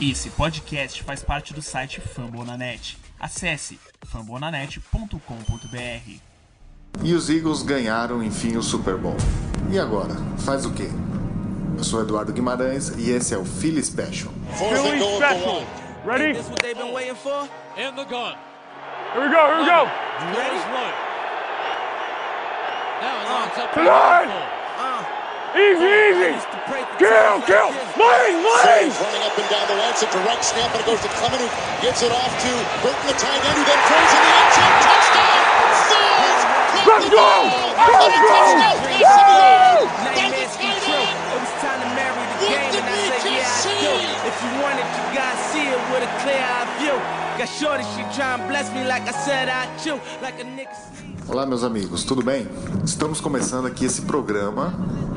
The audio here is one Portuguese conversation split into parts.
Esse podcast faz parte do site Fambonanet. Acesse fambonanet.com.br. E os Eagles ganharam enfim o Super Bowl. E agora? Faz o quê? Eu sou Eduardo Guimarães e esse é o Philly Special. Philly special. Ready? This what they've been waiting for? In the gun. Here we go, here we go. Ready? one. Now it lines up. Easy, easy. Kill, kill. Lane, Lane. Running up and down the line. It's a direct snap, and it goes to Clement, who gives it off to Burton, the tight end, who then throws in the end zone. Touchdown. Let's go. Let's go. If you want it, you gotta see it with a clear eye view. Got shorty, she try and bless me like I said I chew, like a nigga. Olá, meus amigos, tudo bem? Estamos começando aqui esse programa,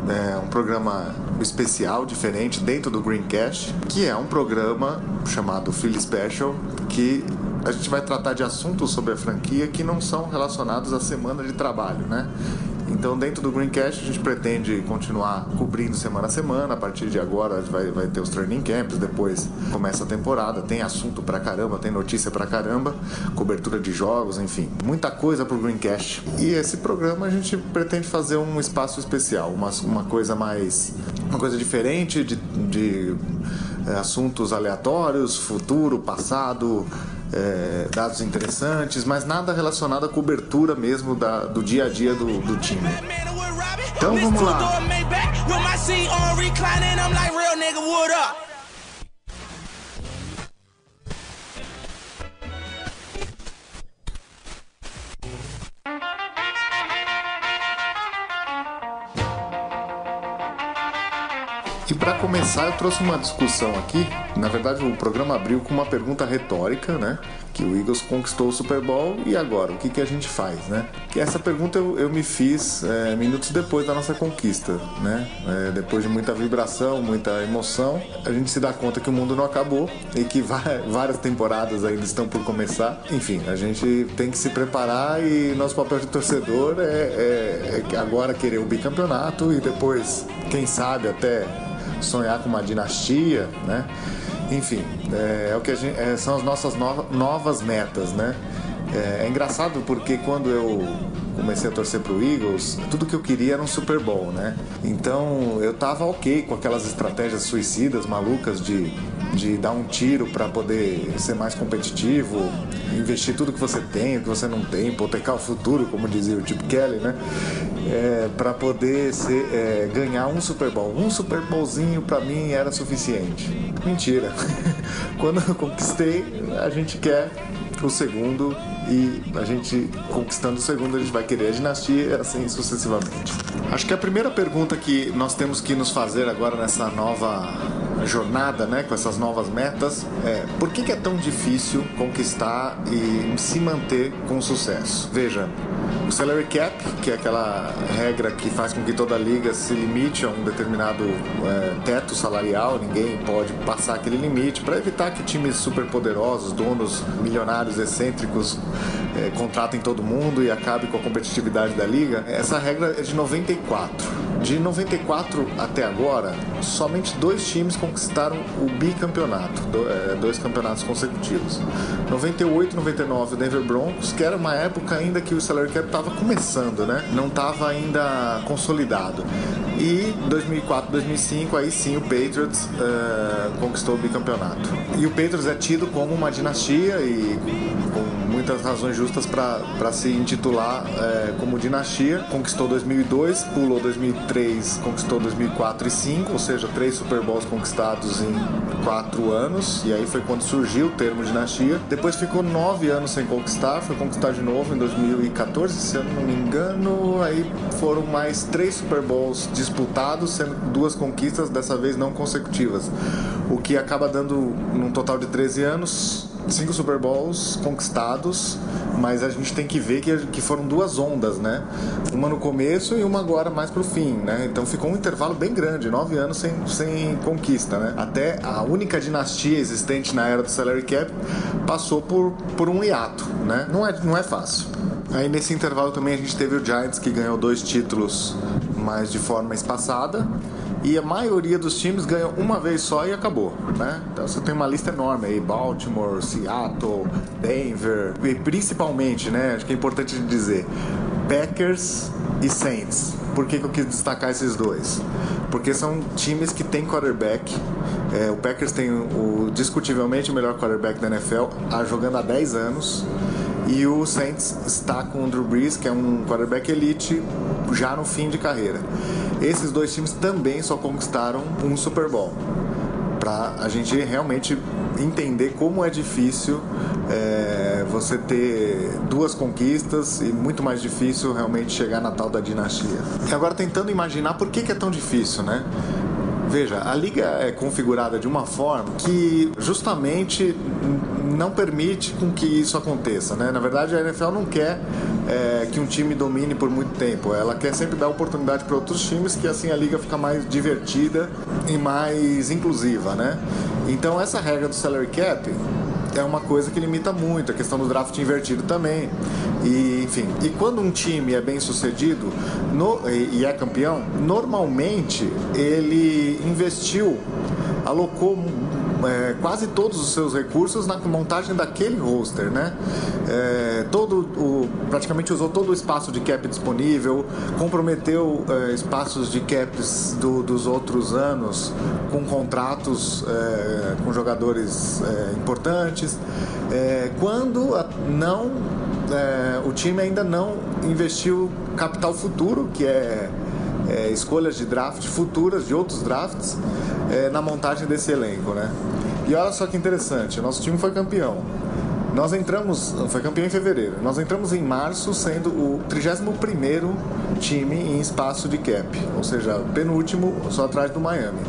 é um programa especial, diferente, dentro do Greencast, que é um programa chamado Philly Special, que a gente vai tratar de assuntos sobre a franquia que não são relacionados à semana de trabalho, né? Então, dentro do Greencast, a gente pretende continuar cobrindo semana a semana. A partir de agora, vai, vai ter os training camps. Depois começa a temporada. Tem assunto pra caramba, tem notícia pra caramba, cobertura de jogos, enfim, muita coisa pro Greencast. E esse programa a gente pretende fazer um espaço especial, uma, uma coisa mais. uma coisa diferente de. de é, assuntos aleatórios, futuro, passado, é, dados interessantes, mas nada relacionado à cobertura mesmo da, do dia a dia do, do time. Então vamos lá. Começar, eu trouxe uma discussão aqui. Na verdade, o programa abriu com uma pergunta retórica, né? Que o Eagles conquistou o Super Bowl e agora? O que, que a gente faz, né? E essa pergunta eu, eu me fiz é, minutos depois da nossa conquista, né? É, depois de muita vibração, muita emoção, a gente se dá conta que o mundo não acabou e que várias temporadas ainda estão por começar. Enfim, a gente tem que se preparar e nosso papel de torcedor é, é, é agora querer o bicampeonato e depois, quem sabe, até sonhar com uma dinastia, né? Enfim, é, é o que gente, é, são as nossas nova- novas metas, né? É, é engraçado porque quando eu comecei a torcer pro Eagles, tudo que eu queria era um Super Bowl, né? Então eu tava ok com aquelas estratégias suicidas, malucas de, de dar um tiro para poder ser mais competitivo, investir tudo que você tem, o que você não tem, hipotecar o futuro, como dizia o Chip Kelly, né? É, para poder ser, é, ganhar um Super Bowl. Um Super Bowlzinho para mim era suficiente. Mentira. Quando eu conquistei, a gente quer o segundo e a gente conquistando o segundo a gente vai querer a dinastia assim sucessivamente. Acho que a primeira pergunta que nós temos que nos fazer agora nessa nova jornada, né, com essas novas metas, é por que, que é tão difícil conquistar e se manter com sucesso? Veja, o salary cap, que é aquela regra que faz com que toda liga se limite a um determinado é, teto salarial, ninguém pode passar aquele limite para evitar que times super poderosos, donos milionários excêntricos é, contratem todo mundo e acabe com a competitividade da liga. Essa regra é de 94. De 94 até agora, somente dois times conquistaram o bicampeonato, é, dois campeonatos consecutivos. 98 e 99 o Denver Broncos, que era uma época ainda que o salary cap estava começando, né? Não estava ainda consolidado. E 2004, 2005, aí sim o Patriots é, conquistou o bicampeonato. E o Patriots é tido como uma dinastia e com muitas razões justas para se intitular é, como dinastia. Conquistou 2002, pulou 2003, conquistou 2004 e 2005, ou seja, três Super Bowls conquistados em quatro anos. E aí foi quando surgiu o termo dinastia. Depois ficou nove anos sem conquistar, foi conquistar de novo em 2014, se eu não me engano. Aí foram mais três Super Bowls disputados, sendo duas conquistas, dessa vez não consecutivas. O que acaba dando, num total de 13 anos, cinco Super Bowls conquistados, mas a gente tem que ver que, que foram duas ondas, né? Uma no começo e uma agora mais pro fim, né? Então ficou um intervalo bem grande, nove anos sem, sem conquista, né? Até a única dinastia existente na era do salary cap passou por, por um hiato, né? Não é, não é fácil. Aí nesse intervalo também a gente teve o Giants que ganhou dois títulos, mas de forma espaçada. E a maioria dos times ganha uma vez só e acabou, né? Então você tem uma lista enorme aí, Baltimore, Seattle, Denver e principalmente, né, acho que é importante dizer, Packers e Saints. Por que, que eu quis destacar esses dois? Porque são times que têm quarterback. É, o Packers tem o discutivelmente o melhor quarterback da NFL, jogando há 10 anos. E o Saints está com o Drew Brees, que é um quarterback elite, já no fim de carreira. Esses dois times também só conquistaram um Super Bowl. Para a gente realmente entender como é difícil é, você ter duas conquistas e muito mais difícil realmente chegar na tal da dinastia. E agora tentando imaginar por que, que é tão difícil, né? Veja, a liga é configurada de uma forma que justamente não permite com que isso aconteça, né? Na verdade, a NFL não quer é, que um time domine por muito tempo. Ela quer sempre dar oportunidade para outros times, que assim a liga fica mais divertida e mais inclusiva, né? Então essa regra do salary cap é uma coisa que limita muito, a questão do draft invertido também. E, enfim, e quando um time é bem sucedido no, e, e é campeão, normalmente ele investiu, alocou é, quase todos os seus recursos na montagem daquele roster, né? É, todo o, praticamente usou todo o espaço de cap disponível, comprometeu é, espaços de caps do, dos outros anos com contratos é, com jogadores é, importantes. É, quando não o time ainda não investiu capital futuro, que é é, escolhas de draft futuras de outros drafts é, na montagem desse elenco, né? E olha só que interessante, nosso time foi campeão. Nós entramos, foi campeão em fevereiro. Nós entramos em março sendo o 31º time em espaço de cap, ou seja, penúltimo só atrás do Miami.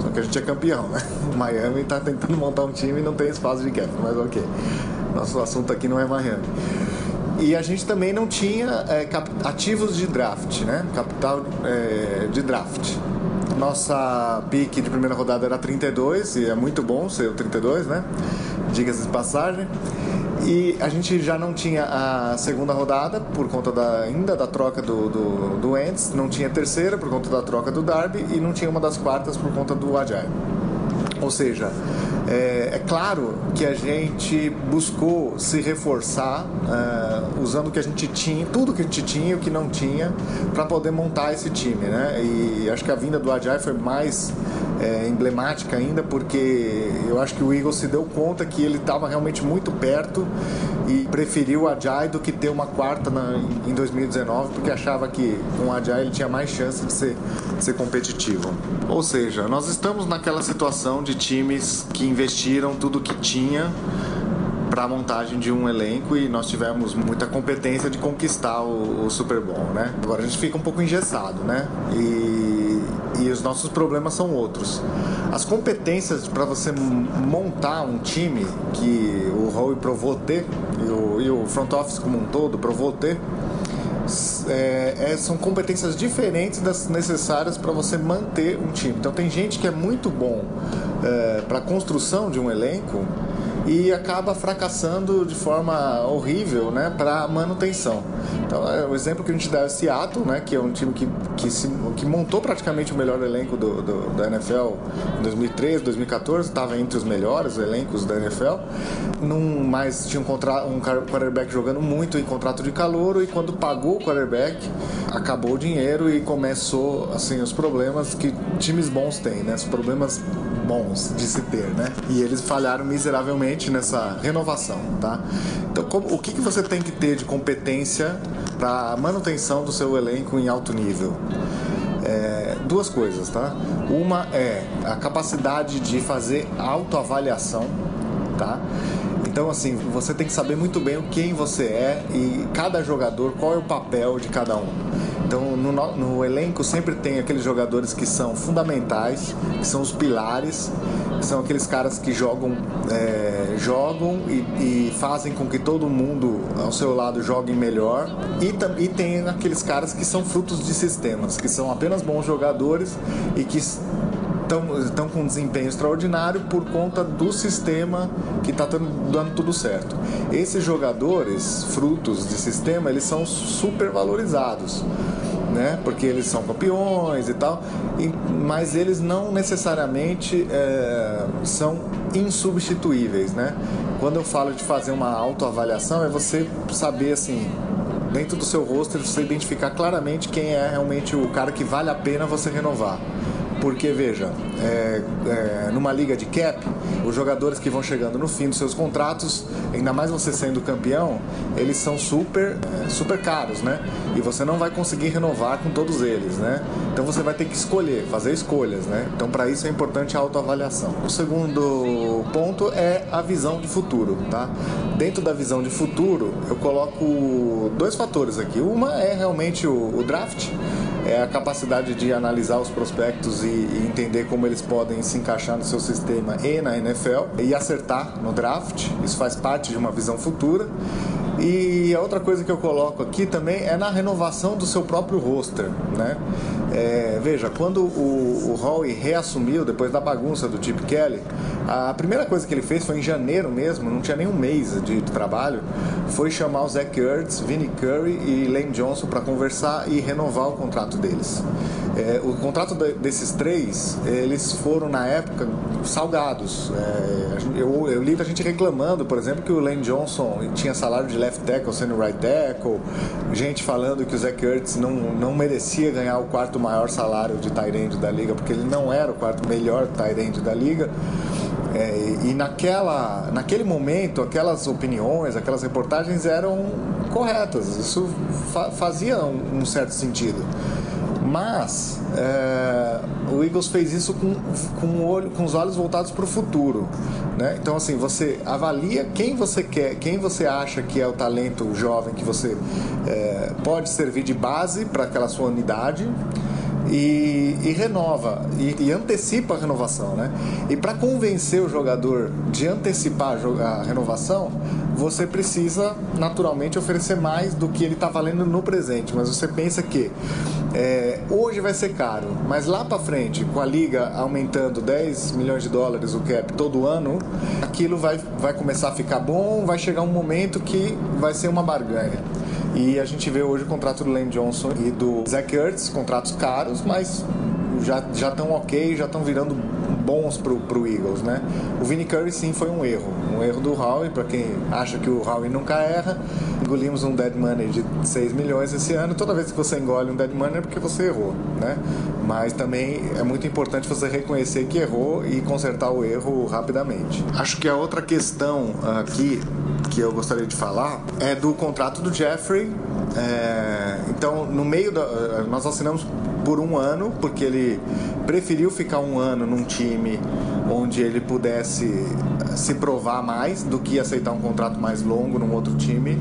Só que a gente é campeão, né? O Miami está tentando montar um time e não tem espaço de cap, mas ok. Nosso assunto aqui não é Miami. E a gente também não tinha é, ativos de draft, né? Capital é, de draft. Nossa pique de primeira rodada era 32, e é muito bom ser o 32, né? Diga-se de passagem. E a gente já não tinha a segunda rodada por conta da, ainda da troca do, do, do Ents, não tinha a terceira por conta da troca do Darby e não tinha uma das quartas por conta do Agile. Ou seja, é, é, claro que a gente buscou se reforçar uh, usando o que a gente tinha, tudo que a gente tinha e o que não tinha, para poder montar esse time, né? E acho que a vinda do Ajay foi mais é, emblemática ainda, porque eu acho que o Eagles se deu conta que ele estava realmente muito perto e preferiu o Ajay do que ter uma quarta na, em 2019, porque achava que com o Ajay ele tinha mais chance de ser, de ser competitivo. Ou seja, nós estamos naquela situação de times que investiram tudo que tinha para a montagem de um elenco e nós tivemos muita competência de conquistar o, o, Super Bowl, né? Agora a gente fica um pouco engessado, né? E, e os nossos problemas são outros. As competências para você montar um time que o Howie provou ter e o, e o front office como um todo provou ter é, é, são competências diferentes das necessárias para você manter um time. Então tem gente que é muito bom é, para a construção de um elenco e acaba fracassando de forma horrível né, para manutenção. Então, é, o exemplo que a gente dá é Seattle, né, que é um time que, que, se, que montou praticamente o melhor elenco do, do, da NFL em 2013, 2014, estava entre os melhores elencos da NFL. Num, mas tinha um, contra, um quarterback jogando muito em contrato de calouro e quando pagou o quarterback, acabou o dinheiro e começou assim os problemas que times bons têm, né? Os problemas bons de se ter, né? E eles falharam miseravelmente nessa renovação, tá? Então, como, o que, que você tem que ter de competência para manutenção do seu elenco em alto nível? É, duas coisas, tá? Uma é a capacidade de fazer autoavaliação, tá? Então, assim, você tem que saber muito bem quem você é e cada jogador, qual é o papel de cada um. Então, no, no, elenco sempre tem aqueles jogadores que são fundamentais, que são os pilares, são aqueles caras que jogam, é, jogam e, e, fazem com que todo mundo ao seu lado jogue melhor. E, e tem aqueles caras que são frutos de sistemas, que são apenas bons jogadores e que estão com um desempenho extraordinário por conta do sistema que está dando tudo certo. Esses jogadores, frutos de sistema, eles são super valorizados. né? Porque eles são campeões e tal, e, mas eles não necessariamente é, são insubstituíveis, né? Quando eu falo de fazer uma autoavaliação, é você saber assim, dentro do seu roster, você identificar claramente quem é realmente o cara que vale a pena você renovar. Porque, veja, é, é, numa liga de cap, os jogadores que vão chegando no fim dos seus contratos, ainda mais você sendo campeão, eles são super, é, super caros, né? E você não vai conseguir renovar com todos eles, né? Então você vai ter que escolher, fazer escolhas, né? Então para isso é importante a autoavaliação. O segundo ponto é a visão de futuro, tá? Dentro da visão de futuro, eu coloco dois fatores aqui. Uma é realmente o, o draft, é a capacidade de analisar os prospectos e, e, entender como eles podem se encaixar no seu sistema e na NFL e acertar no draft. Isso faz parte de uma visão futura. E a outra coisa que eu coloco aqui também é na renovação do seu próprio roster, né? É, veja, quando o, o Howie reassumiu depois da bagunça do Chip Kelly, a primeira coisa que ele fez foi em janeiro mesmo, não tinha nem um mês de, de trabalho, foi chamar o Zach Ertz, Vinnie Curry e Lane Johnson para conversar e renovar o contrato deles. É, o contrato de, desses três, eles foram na época salgados. É, eu, eu li a gente reclamando, por exemplo, que o Lane Johnson tinha salário de left tackle sendo right tackle, gente falando que o Zach Ertz não, não merecia ganhar o quarto maior salário de tight da liga, porque ele não era o quarto melhor tight da liga. É, e naquela, naquele momento, aquelas opiniões, aquelas reportagens eram corretas. Isso fa fazia um, um certo sentido. Mas é, o Eagles fez isso com, com, olho, com os olhos voltados para o futuro. Né? Então, assim, você avalia quem você quer, quem você acha que é o talento jovem que você é, pode servir de base para aquela sua unidade e, e renova e, e, antecipa a renovação, né? E para convencer o jogador de antecipar a renovação, você precisa naturalmente oferecer mais do que ele está valendo no presente. Mas você pensa que é, hoje vai ser caro, mas lá para frente, com a liga aumentando 10 milhões de dólares o cap todo ano, aquilo vai, vai começar a ficar bom, vai chegar um momento que vai ser uma barganha. E a gente vê hoje o contrato do Lane Johnson e do Zach Ertz, contratos caros, mas já estão ok, já estão virando bons pro, pro Eagles, né? O Vinnie Curry sim foi um erro, um erro do Howie, para quem acha que o Howie nunca erra. Engolimos um dead money de 6 milhões esse ano. Toda vez que você engole um dead money é porque você errou, né? Mas também é muito importante você reconhecer que errou e consertar o erro rapidamente. Acho que a outra questão aqui que eu gostaria de falar é do contrato do Jeffrey. É, então, no meio da. Nós assinamos por um ano, porque ele preferiu ficar um ano num time onde ele pudesse se provar mais do que aceitar um contrato mais longo num outro time,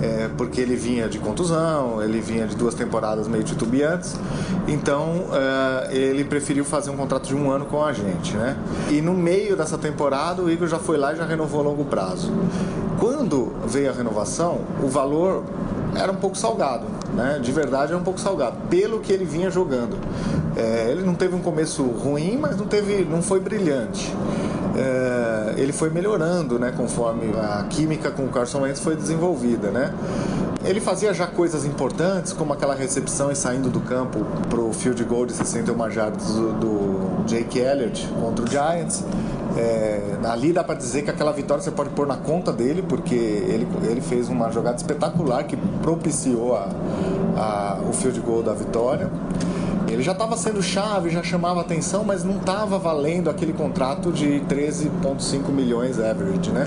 é, porque ele vinha de contusão, ele vinha de duas temporadas meio titubeantes, então é, ele preferiu fazer um contrato de um ano com a gente, né? E no meio dessa temporada o Igor já foi lá e já renovou a longo prazo. Quando veio a renovação, o valor era um pouco salgado, né? De verdade era um pouco salgado, pelo que ele vinha jogando. É, ele não teve um começo ruim, mas não teve, não foi brilhante. É, ele foi melhorando, né? Conforme a química com o Carson Wentz foi desenvolvida, né? Ele fazia já coisas importantes, como aquela recepção e saindo do campo para o field goal de 61 jardas do, do Jake Elliott contra o Giants. É, ali dá para dizer que aquela vitória você pode pôr na conta dele, porque ele, ele fez uma jogada espetacular que propiciou a, a, o field goal da vitória. Ele já estava sendo chave, já chamava atenção, mas não estava valendo aquele contrato de 13,5 milhões average, né?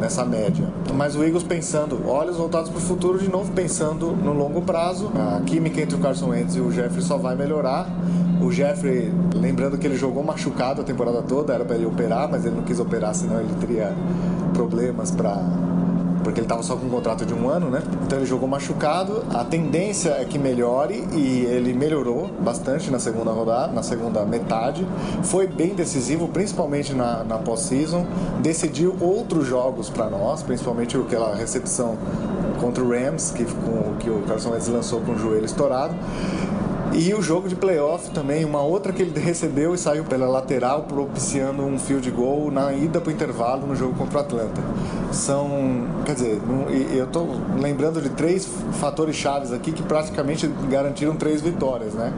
Nessa média. Mas o Eagles pensando, olhos voltados para o futuro, de novo pensando no longo prazo. A química entre o Carson Wentz e o Jeffrey só vai melhorar. O Jeffrey, lembrando que ele jogou machucado a temporada toda, era para ele operar, mas ele não quis operar, senão ele teria problemas para porque ele estava só com um contrato de um ano, né? Então ele jogou machucado. A tendência é que melhore e ele melhorou bastante na segunda rodada, na segunda metade. Foi bem decisivo, principalmente na, na pós-season. Decidiu outros jogos para nós, principalmente aquela recepção contra o Rams, que, com, que o Carson Wentz lançou com o joelho estourado. E o jogo de playoff também, uma outra que ele recebeu e saiu pela lateral, propiciando um field goal na ida para o intervalo no jogo contra o Atlanta. São, quer dizer, eu estou lembrando de três fatores chaves aqui que praticamente garantiram três vitórias, né?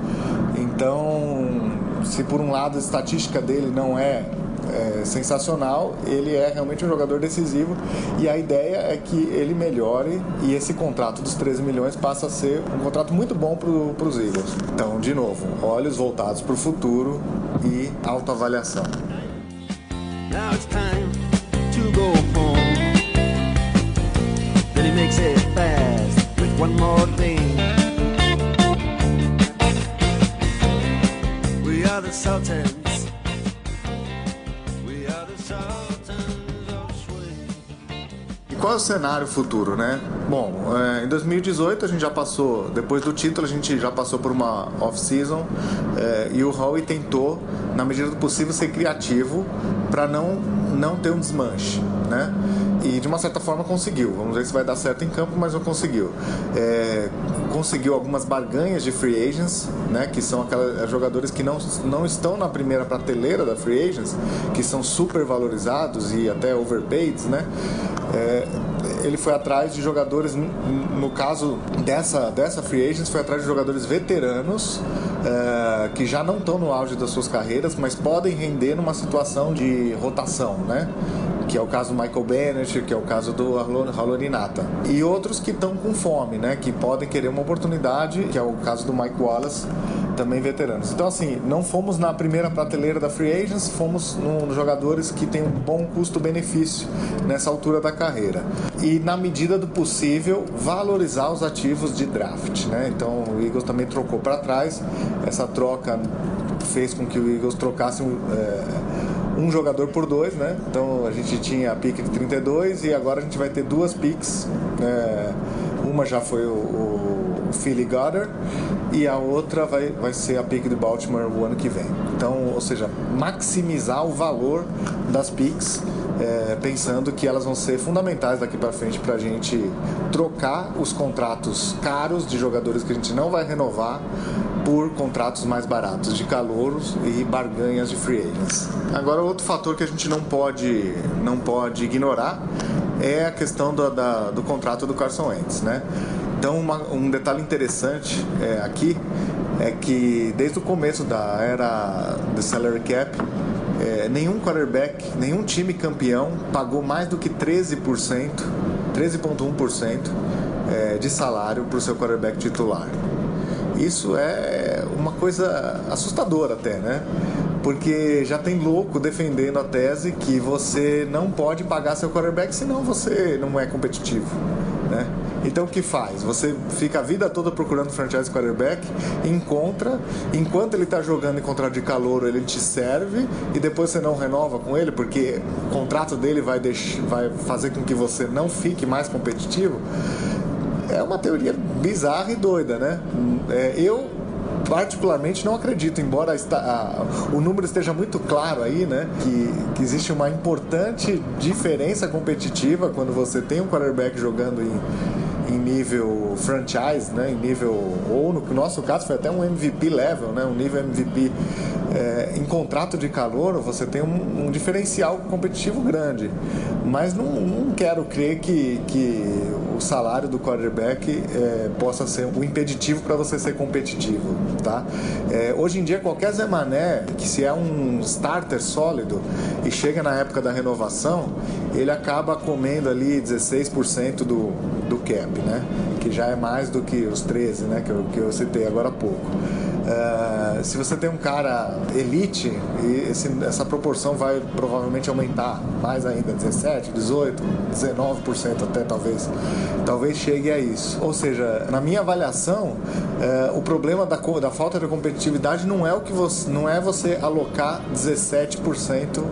Então, se por um lado a estatística dele não é é, sensacional, ele é realmente um jogador decisivo e a ideia é que ele melhore e esse contrato dos 13 milhões passa a ser um contrato muito bom para os Eagles. Então, de novo, olhos voltados para o futuro e autoavaliação. Now it's time to go home. Then he makes it fast with one more thing. We are the Sultans. Qual é o cenário futuro, né? Bom, é, em 2018 a gente já passou, depois do título a gente já passou por uma off-season é, e o Howie tentou, na medida do possível, ser criativo para não, não ter um desmanche, né? E de uma certa forma conseguiu. Vamos ver se vai dar certo em campo, mas não conseguiu. É, conseguiu algumas barganhas de free agents, né, que são aqueles é, jogadores que não, não estão na primeira prateleira da free agents, que são super valorizados e até overpaid, né? É, ele foi atrás de jogadores, no caso dessa, dessa free agents, foi atrás de jogadores veteranos é, que já não estão no auge das suas carreiras, mas podem render numa situação de rotação, né? Que é o caso do Michael Bennett, que é o caso do Halorinata. E outros que estão com fome, né? Que podem querer uma oportunidade, que é o caso do Mike Wallace, também veteranos. Então, assim, não fomos na primeira prateleira da Free Agents, fomos nos jogadores que têm um bom custo-benefício nessa altura da carreira. E, na medida do possível, valorizar os ativos de draft, né? Então, o Eagles também trocou para trás. Essa troca fez com que o Eagles trocasse é, um jogador por dois, né? Então a gente tinha a pick de 32 e agora a gente vai ter duas picks. É, uma já foi o, o Philly Goddard e a outra vai, vai ser a pick de Baltimore o ano que vem. Então, ou seja, maximizar o valor das picks. É, pensando que elas vão ser fundamentais daqui para frente para a gente trocar os contratos caros de jogadores que a gente não vai renovar por contratos mais baratos de calouros e barganhas de free agents. Agora outro fator que a gente não pode não pode ignorar é a questão do, da, do contrato do Carson Wentz, né? Então uma, um detalhe interessante é, aqui é que desde o começo da era do salary cap é, nenhum quarterback, nenhum time campeão pagou mais do que 13%, 13,1% é, de salário para o seu quarterback titular. Isso é uma coisa assustadora até, né? Porque já tem louco defendendo a tese que você não pode pagar seu quarterback senão você não é competitivo, né? Então o que faz? Você fica a vida toda procurando franchise quarterback, encontra, enquanto ele está jogando em contrato de calor, ele te serve e depois você não renova com ele porque o contrato dele vai, vai fazer com que você não fique mais competitivo é uma teoria bizarra e doida, né? É, eu particularmente não acredito, embora a, o número esteja muito claro aí, né? Que, que, existe uma importante diferença competitiva quando você tem um quarterback jogando em, em nível franchise, né? Em nível, ou no nosso caso foi até um MVP level, né? Um nível MVP é, em contrato de calor, você tem um, um diferencial competitivo grande. Mas não, não quero crer que, que o salário do quarterback é, possa ser um impeditivo para você ser competitivo, tá? É, hoje em dia, qualquer Zé Mané, que se é um starter sólido e chega na época da renovação, ele acaba comendo ali 16% do, do cap, né? Que já é mais do que os 13, né? Que eu, que eu citei agora há pouco. Uh, se você tem um cara elite, esse, essa proporção vai provavelmente aumentar mais ainda, 17, 18, 19% até talvez. Talvez chegue a isso. Ou seja, na minha avaliação, uh, o problema da, da falta de competitividade não é o que você não é você alocar 17%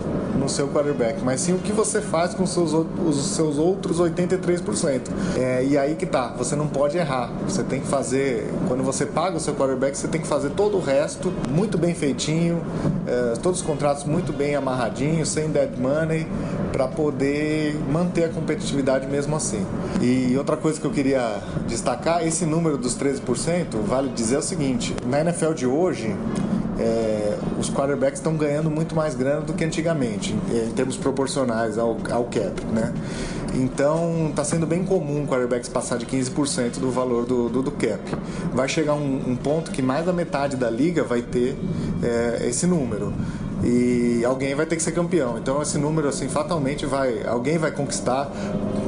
no seu quarterback, mas sim o que você faz com seus, os seus outros 83%. É, e aí que tá, você não pode errar. Você tem que fazer, quando você paga o seu quarterback, você tem que fazer fazer todo o resto muito bem feitinho, é, todos os contratos muito bem amarradinhos, sem dead money, para poder manter a competitividade mesmo assim. E outra coisa que eu queria destacar, esse número dos 13%, vale dizer o seguinte, na NFL de hoje, é, os quarterbacks estão ganhando muito mais grana do que antigamente, em, em termos proporcionais ao, ao cap, né? Então está sendo bem comum quarterbacks passar de 15% do valor do, do, do, cap. Vai chegar um, um, ponto que mais da metade da liga vai ter é, esse número e alguém vai ter que ser campeão. Então esse número assim fatalmente vai, alguém vai conquistar.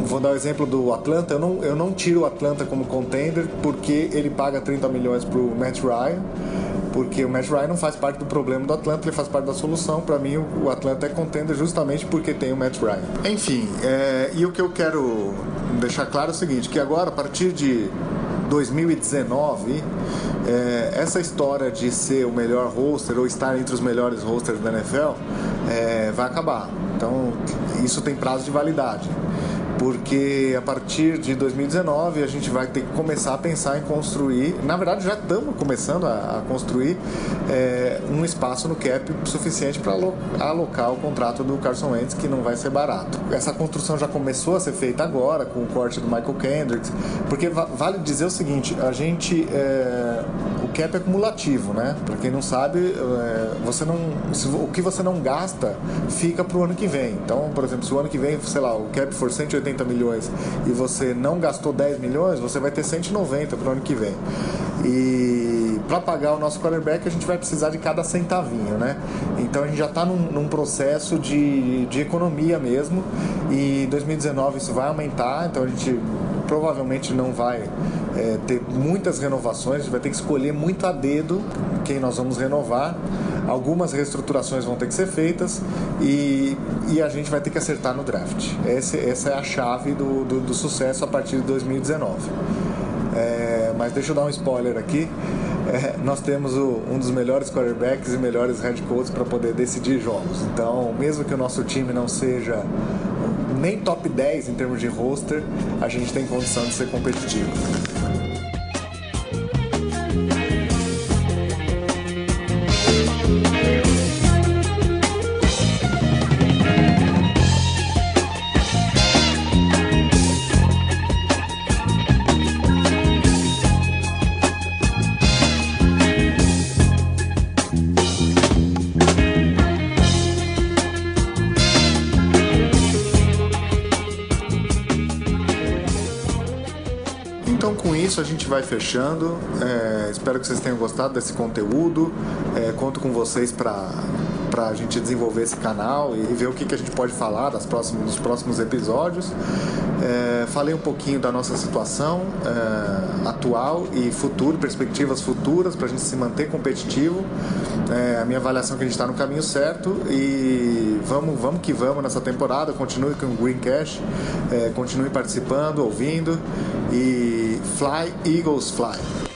Vou dar o exemplo do Atlanta. Eu não, eu não tiro o Atlanta como contender porque ele paga 30 milhões para o Matt Ryan porque o Matt Ryan não faz parte do problema do Atlanta, ele faz parte da solução. Para mim, o Atlanta é contender justamente porque tem o Matt Ryan. Enfim, é, e o que eu quero deixar claro é o seguinte: que agora, a partir de 2019, é, essa história de ser o melhor roster ou estar entre os melhores rosters da NFL é, vai acabar. Então, isso tem prazo de validade porque a partir de 2019 a gente vai ter que começar a pensar em construir, na verdade já estamos começando a, a construir é, um espaço no cap suficiente para alocar o contrato do Carson Wentz, que não vai ser barato. Essa construção já começou a ser feita agora com o corte do Michael Kendricks, porque vale dizer o seguinte, a gente é, o cap é cumulativo, né? Para quem não sabe, é, você não, o que você não gasta fica para o ano que vem. Então, por exemplo, se o ano que vem, sei lá, o cap for 180 180 milhões e você não gastou 10 milhões, você vai ter 190 para o ano que vem. E para pagar o nosso quarterback, a gente vai precisar de cada centavinho, né? Então a gente já está num, num, processo de, de economia mesmo. E 2019 isso vai aumentar, então a gente provavelmente não vai é, ter muitas renovações, a gente vai ter que escolher muito a dedo quem nós vamos renovar. Algumas reestruturações vão ter que ser feitas e, e a gente vai ter que acertar no draft. Esse, essa é a chave do, do, do sucesso a partir de 2019. É, mas deixa eu dar um spoiler aqui. É, nós temos o, um dos melhores quarterbacks e melhores head coaches para poder decidir jogos. Então, mesmo que o nosso time não seja nem top 10 em termos de roster, a gente tem condição de ser competitivo. Fechando. É, espero que vocês tenham gostado desse conteúdo. É, conto com vocês para para a gente desenvolver esse canal e ver o que, que a gente pode falar das próximos, dos próximos episódios. É, falei um pouquinho da nossa situação é, atual e futuro, perspectivas futuras para a gente se manter competitivo. É, a minha avaliação é que a gente está no caminho certo e vamos, vamos que vamos nessa temporada. Continue com o Green Cash, é, continue participando, ouvindo e Fly Eagles Fly.